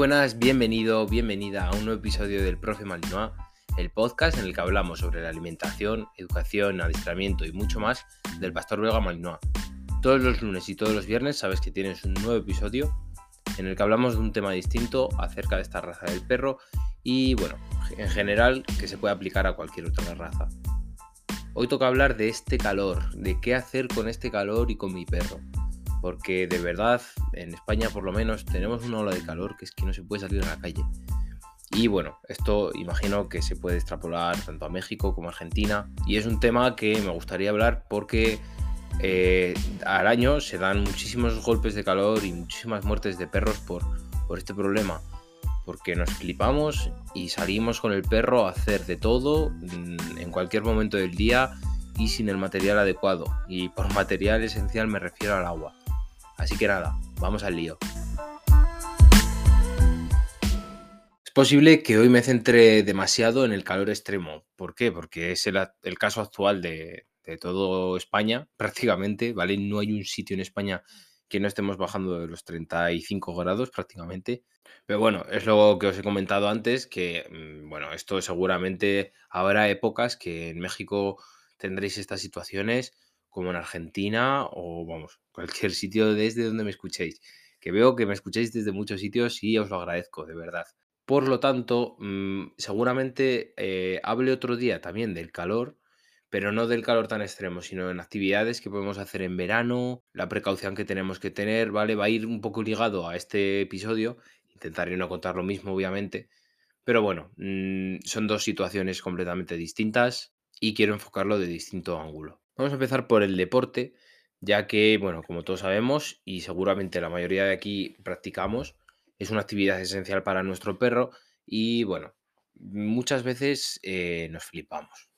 buenas, bienvenido, bienvenida a un nuevo episodio del Profe Malinois, el podcast en el que hablamos sobre la alimentación, educación, adiestramiento y mucho más del pastor belga Malinois. Todos los lunes y todos los viernes sabes que tienes un nuevo episodio en el que hablamos de un tema distinto acerca de esta raza del perro y bueno, en general que se puede aplicar a cualquier otra raza. Hoy toca hablar de este calor, de qué hacer con este calor y con mi perro porque de verdad en España por lo menos tenemos una ola de calor que es que no se puede salir a la calle. Y bueno, esto imagino que se puede extrapolar tanto a México como a Argentina. Y es un tema que me gustaría hablar porque eh, al año se dan muchísimos golpes de calor y muchísimas muertes de perros por, este problema. Porque nos flipamos y salimos con el perro a hacer de todo mm, en cualquier momento del día y sin el material adecuado. Y por material esencial me refiero al agua. Así que nada, vamos al lío. Es posible que hoy me centre demasiado en el calor extremo. ¿Por qué? Porque es el, caso actual de, de todo España, prácticamente, ¿vale? No hay un sitio en España que no estemos bajando de los 35 grados prácticamente. Pero bueno, es lo que os he comentado antes, que mm, bueno, esto seguramente habrá épocas que en México tendréis estas situaciones como en Argentina o vamos, cualquier sitio desde donde me escuchéis. Que veo que me escucháis desde muchos sitios y os lo agradezco, de verdad. Por lo tanto, mm, seguramente eh, hable otro día también del calor, pero no del calor tan extremo, sino en actividades que podemos hacer en verano, la precaución que tenemos que tener, ¿vale? Va a ir un poco ligado a este episodio, intentaré no contar lo mismo, obviamente, pero bueno, mm, son dos situaciones completamente distintas y quiero enfocarlo de distinto ángulo. Vamos a empezar por el deporte, ya que, bueno, como todos sabemos y seguramente la mayoría de aquí practicamos, es una actividad esencial para nuestro perro y, bueno, muchas veces eh, nos flipamos.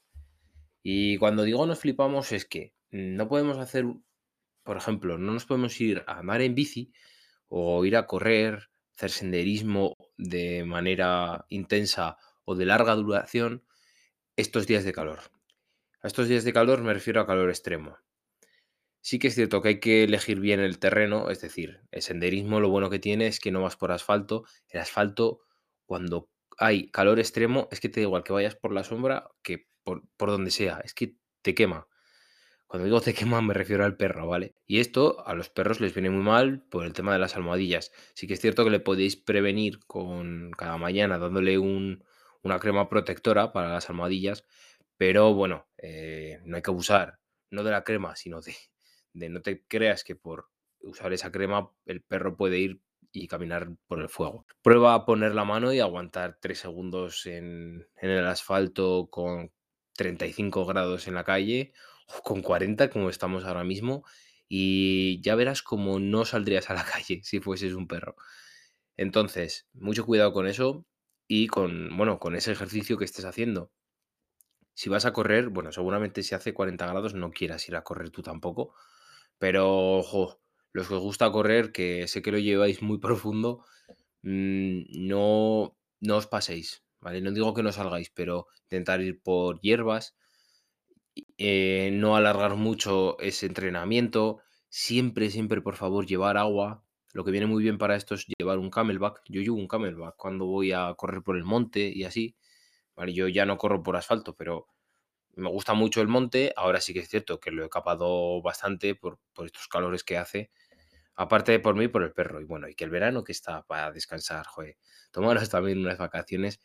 Y cuando digo nos flipamos es que no podemos hacer, por ejemplo, no nos podemos ir a andar en bici o ir a correr, hacer senderismo de manera intensa o de larga duración estos días de calor. A estos días de calor me refiero a calor extremo. Sí que es cierto que hay que elegir bien el terreno, es decir, el senderismo lo bueno que tiene es que no vas por asfalto. El asfalto, cuando hay calor extremo, es que te da igual que vayas por la sombra que por, por donde sea, es que te quema. Cuando digo te quema me refiero al perro, ¿vale? Y esto a los perros les viene muy mal por el tema de las almohadillas. Sí que es cierto que le podéis prevenir con cada mañana dándole un, una crema protectora para las almohadillas, pero bueno, eh, no hay que abusar, no de la crema, sino de, no te creas que por usar esa crema el perro puede ir y caminar por el fuego. Prueba a poner la mano y aguantar 3 segundos en, el asfalto con 35 grados en la calle o con 40 como estamos ahora mismo y ya verás cómo no saldrías a la calle si fueses un perro. Entonces, mucho cuidado con eso y con, bueno, con ese ejercicio que estés haciendo. Si vas a correr, bueno, seguramente si hace 40 grados no quieras ir a correr tú tampoco, pero ojo, los que os gusta correr, que sé que lo lleváis muy profundo, mm, no, no os paséis, ¿vale? No digo que no salgáis, pero intentar ir por hierbas, eh, no alargar mucho ese entrenamiento, siempre, siempre, por favor, llevar agua. Lo que viene muy bien para esto es llevar un camelback. Yo llevo un camelback cuando voy a correr por el monte y así. Yo ya no corro por asfalto, pero me gusta mucho el monte. Ahora sí que es cierto que lo he capado bastante por, estos calores que hace. Aparte de por mí, por el perro. Y bueno, y que el verano que está para descansar, joder. Tomaros también unas vacaciones.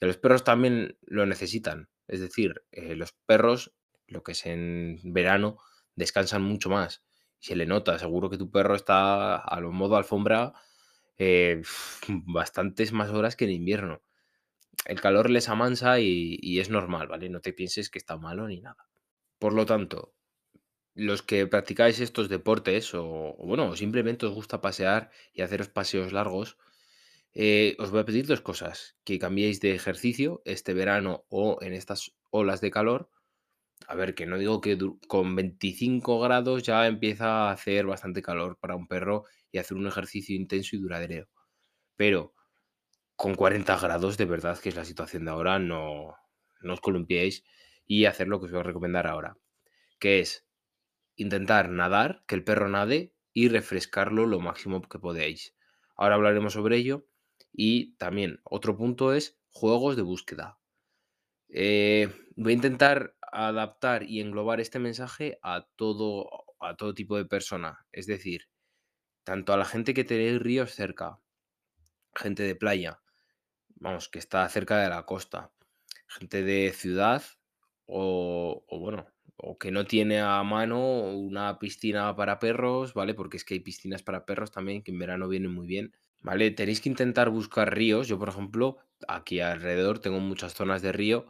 Que los perros también lo necesitan. Es decir, eh, los perros, lo que es en verano, descansan mucho más. Se le nota, seguro que tu perro está a lo modo alfombra eh, bastantes más horas que en invierno el calor les amansa y, es normal, ¿vale? No te pienses que está malo ni nada. Por lo tanto, los que practicáis estos deportes o, bueno, simplemente os gusta pasear y haceros paseos largos, eh, os voy a pedir dos cosas. Que cambiéis de ejercicio este verano o en estas olas de calor. A ver, que no digo que con 25 grados ya empieza a hacer bastante calor para un perro y hacer un ejercicio intenso y duradero. Pero con 40 grados, de verdad, que es la situación de ahora, no, no os columpiéis y hacer lo que os voy a recomendar ahora, que es intentar nadar, que el perro nade y refrescarlo lo máximo que podéis. Ahora hablaremos sobre ello Y también otro punto es juegos de búsqueda. Eh, voy a intentar adaptar y englobar este mensaje a todo, a todo tipo de persona. Es decir, tanto a la gente que tiene ríos cerca, gente de playa, vamos, que está cerca de la costa, gente de ciudad o, bueno, o que no tiene a mano una piscina para perros, ¿vale? Porque es que hay piscinas para perros también que en verano vienen muy bien, ¿vale? Tenéis que intentar buscar ríos. Yo, por ejemplo, aquí alrededor tengo muchas zonas de río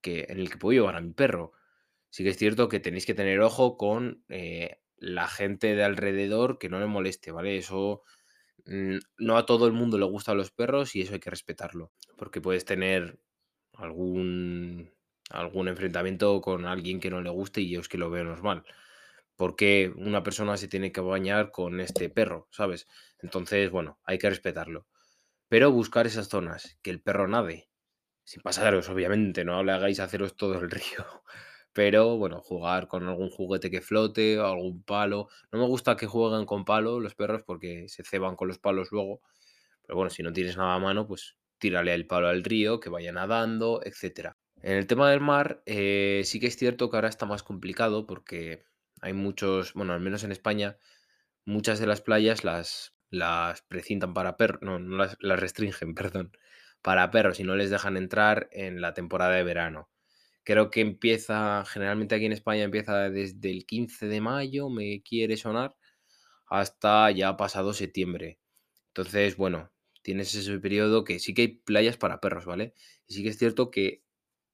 que, en el que puedo llevar a mi perro. Sí que es cierto que tenéis que tener ojo con eh, la gente de alrededor que no le moleste, ¿vale? Eso no a todo el mundo le gustan los perros y eso hay que respetarlo, porque puedes tener algún algún enfrentamiento con alguien que no le guste y yo es que lo veo normal. Porque una persona se tiene que bañar con este perro, ¿sabes? Entonces, bueno, hay que respetarlo. Pero buscar esas zonas, que el perro nade, sin pasaros, obviamente, no le hagáis haceros todo el río. Pero bueno, jugar con algún juguete que flote o algún palo. No me gusta que jueguen con palo los perros porque se ceban con los palos luego. Pero bueno, si no tienes nada a mano, pues tírale el palo al río, que vaya nadando, etcétera. En el tema del mar, eh, sí que es cierto que ahora está más complicado porque hay muchos, bueno, al menos en España, muchas de las playas las, las precintan para perros, no, no las, las restringen, perdón, para perros y no les dejan entrar en la temporada de verano. Creo que empieza, generalmente aquí en España empieza desde el 15 de mayo, me quiere sonar, hasta ya pasado septiembre. Entonces, bueno, tienes ese periodo que sí que hay playas para perros, ¿vale? Y sí que es cierto que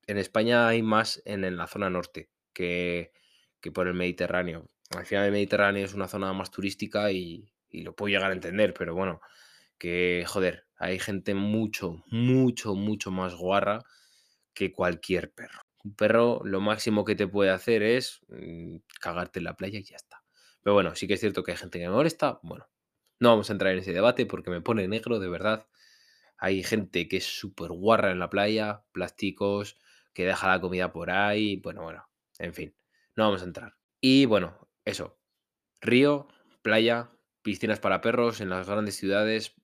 en España hay más en, la zona norte que, que por el Mediterráneo. Al final el Mediterráneo es una zona más turística y, y lo puedo llegar a entender, pero bueno, que joder, hay gente mucho, mucho, mucho más guarra que cualquier perro. Un perro lo máximo que te puede hacer es mm, cagarte en la playa y ya está. Pero bueno, sí que es cierto que hay gente que me molesta. Bueno, no vamos a entrar en ese debate porque me pone negro, de verdad. Hay gente que es súper guarra en la playa, plásticos, que deja la comida por ahí. Bueno, bueno, en fin, no vamos a entrar. Y bueno, eso. Río, playa, piscinas para perros en las grandes ciudades.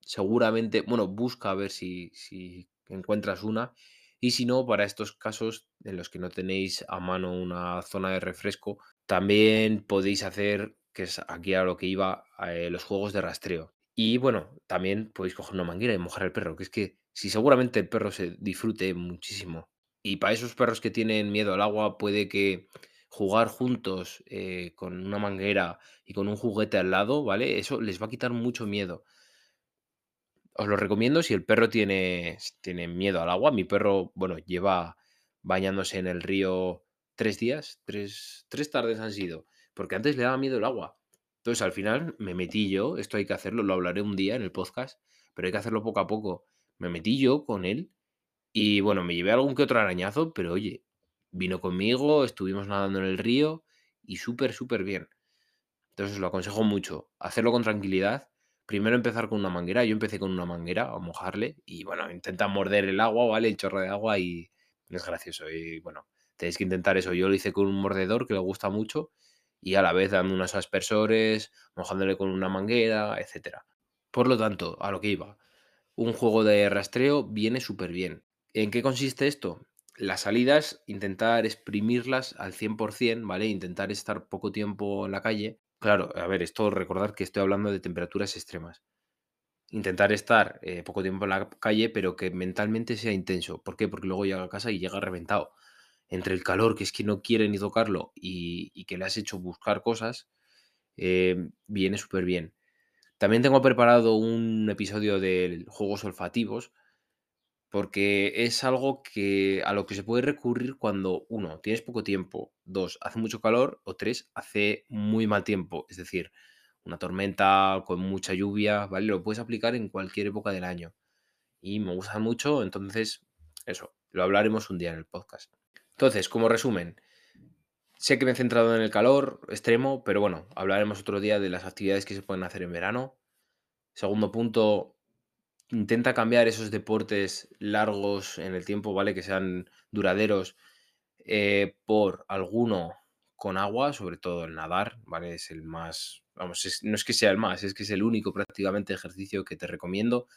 Seguramente, bueno, busca a ver si, si encuentras una. Y si no, para estos casos en los que no tenéis a mano una zona de refresco, también podéis hacer, que es aquí a lo que iba, eh, los juegos de rastreo. Y bueno, también podéis coger una manguera y mojar al perro, que es que si seguramente el perro se disfrute muchísimo. Y para esos perros que tienen miedo al agua, puede que jugar juntos eh, con una manguera y con un juguete al lado, ¿vale? Eso les va a quitar mucho miedo. Os lo recomiendo si el perro tiene, tiene miedo al agua. Mi perro, bueno, lleva bañándose en el río tres días, tres, tres tardes han sido, porque antes le daba miedo el agua. Entonces al final me metí yo, esto hay que hacerlo, lo hablaré un día en el podcast, pero hay que hacerlo poco a poco. Me metí yo con él y bueno, me llevé algún que otro arañazo, pero oye, vino conmigo, estuvimos nadando en el río y súper, súper bien. Entonces os lo aconsejo mucho, hacerlo con tranquilidad. Primero empezar con una manguera, yo empecé con una manguera a mojarle y bueno, intenta morder el agua, ¿vale? El chorro de agua y es gracioso. Y bueno, tenéis que intentar eso. Yo lo hice con un mordedor que le gusta mucho y a la vez dando unos aspersores, mojándole con una manguera, etcétera. Por lo tanto, a lo que iba, un juego de rastreo viene súper bien. ¿En qué consiste esto? Las salidas, intentar exprimirlas al 100%, ¿vale? Intentar estar poco tiempo en la calle. Claro, a ver, esto recordar que estoy hablando de temperaturas extremas. Intentar estar eh, poco tiempo en la calle, pero que mentalmente sea intenso. ¿Por qué? Porque luego llega a casa y llega reventado. Entre el calor, que es que no quiere ni tocarlo, y, que le has hecho buscar cosas, eh, viene súper bien. También tengo preparado un episodio de juegos olfativos, porque es algo que a lo que se puede recurrir cuando, uno, tienes poco tiempo, dos, hace mucho calor, o tres, hace muy mal tiempo. Es decir, una tormenta con mucha lluvia, ¿vale? Lo puedes aplicar en cualquier época del año. Y me gusta mucho, entonces, eso, lo hablaremos un día en el podcast. Entonces, como resumen, sé que me he centrado en el calor extremo, pero bueno, hablaremos otro día de las actividades que se pueden hacer en verano. Segundo punto, intenta cambiar esos deportes largos en el tiempo, ¿vale? Que sean duraderos, eh, por alguno con agua, sobre todo el nadar, ¿vale? Es el más, vamos, no es que sea el más, es que es el único prácticamente ejercicio que te recomiendo,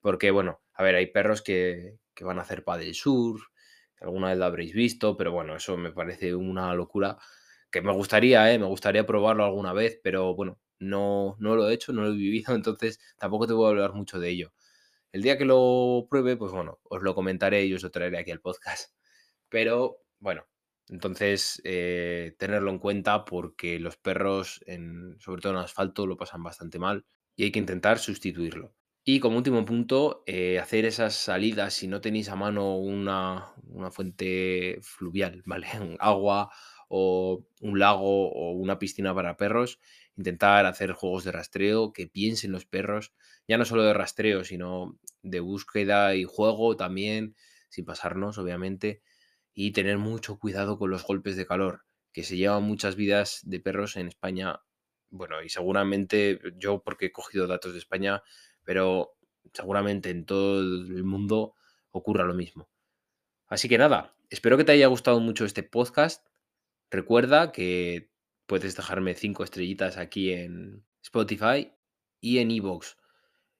Porque, bueno, a ver, hay perros que, que van a hacer paddle surf, alguna vez lo habréis visto, pero bueno, eso me parece una locura que me gustaría, ¿eh? Me gustaría probarlo alguna vez, pero bueno, no, no lo he hecho, no lo he vivido, entonces tampoco te a hablar mucho de ello. El día que lo pruebe, pues bueno, os lo comentaré y os lo traeré aquí al podcast. Pero bueno, entonces eh, tenerlo en cuenta porque los perros, sobre todo en asfalto, lo pasan bastante mal y hay que intentar sustituirlo. Y como último punto, eh, hacer esas salidas si no tenéis a mano una, una fuente fluvial, ¿vale? Agua o un lago o una piscina para perros, intentar hacer juegos de rastreo que piensen los perros, ya no solo de rastreo, sino de búsqueda y juego también, sin pasarnos, obviamente, y tener mucho cuidado con los golpes de calor, que se llevan muchas vidas de perros en España. Bueno, y seguramente yo porque he cogido datos de España, pero seguramente en todo el mundo ocurra lo mismo. Así que nada, espero que te haya gustado mucho este podcast. Recuerda que puedes dejarme cinco estrellitas aquí en Spotify y en Evox.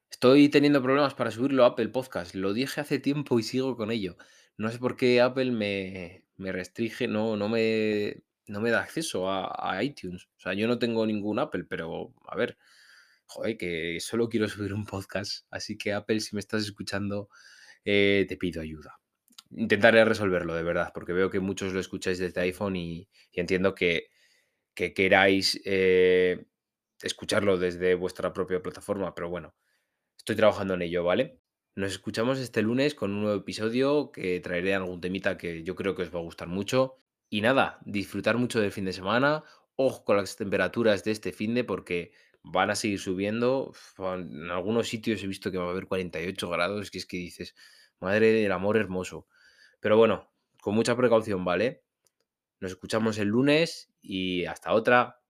Estoy teniendo problemas para subirlo a Apple Podcast. Lo dije hace tiempo y sigo con ello. No sé por qué Apple me, me restringe, no, no, me, no me da acceso a, iTunes. O sea, yo no tengo ningún Apple, pero a ver, joder, que solo quiero subir un podcast. Así que Apple, si me estás escuchando, eh, te pido ayuda. Intentaré resolverlo, de verdad, porque veo que muchos lo escucháis desde iPhone y, entiendo que, que queráis eh, escucharlo desde vuestra propia plataforma, pero bueno, estoy trabajando en ello, ¿vale? Nos escuchamos este lunes con un nuevo episodio que traeré algún temita que yo creo que os va a gustar mucho. Y nada, disfrutar mucho del fin de semana. Ojo con las temperaturas de este fin de porque van a seguir subiendo. En algunos sitios he visto que va a haber 48 grados, que es que dices, madre del amor hermoso. Pero bueno, con mucha precaución, ¿vale? Nos escuchamos el lunes y hasta otra.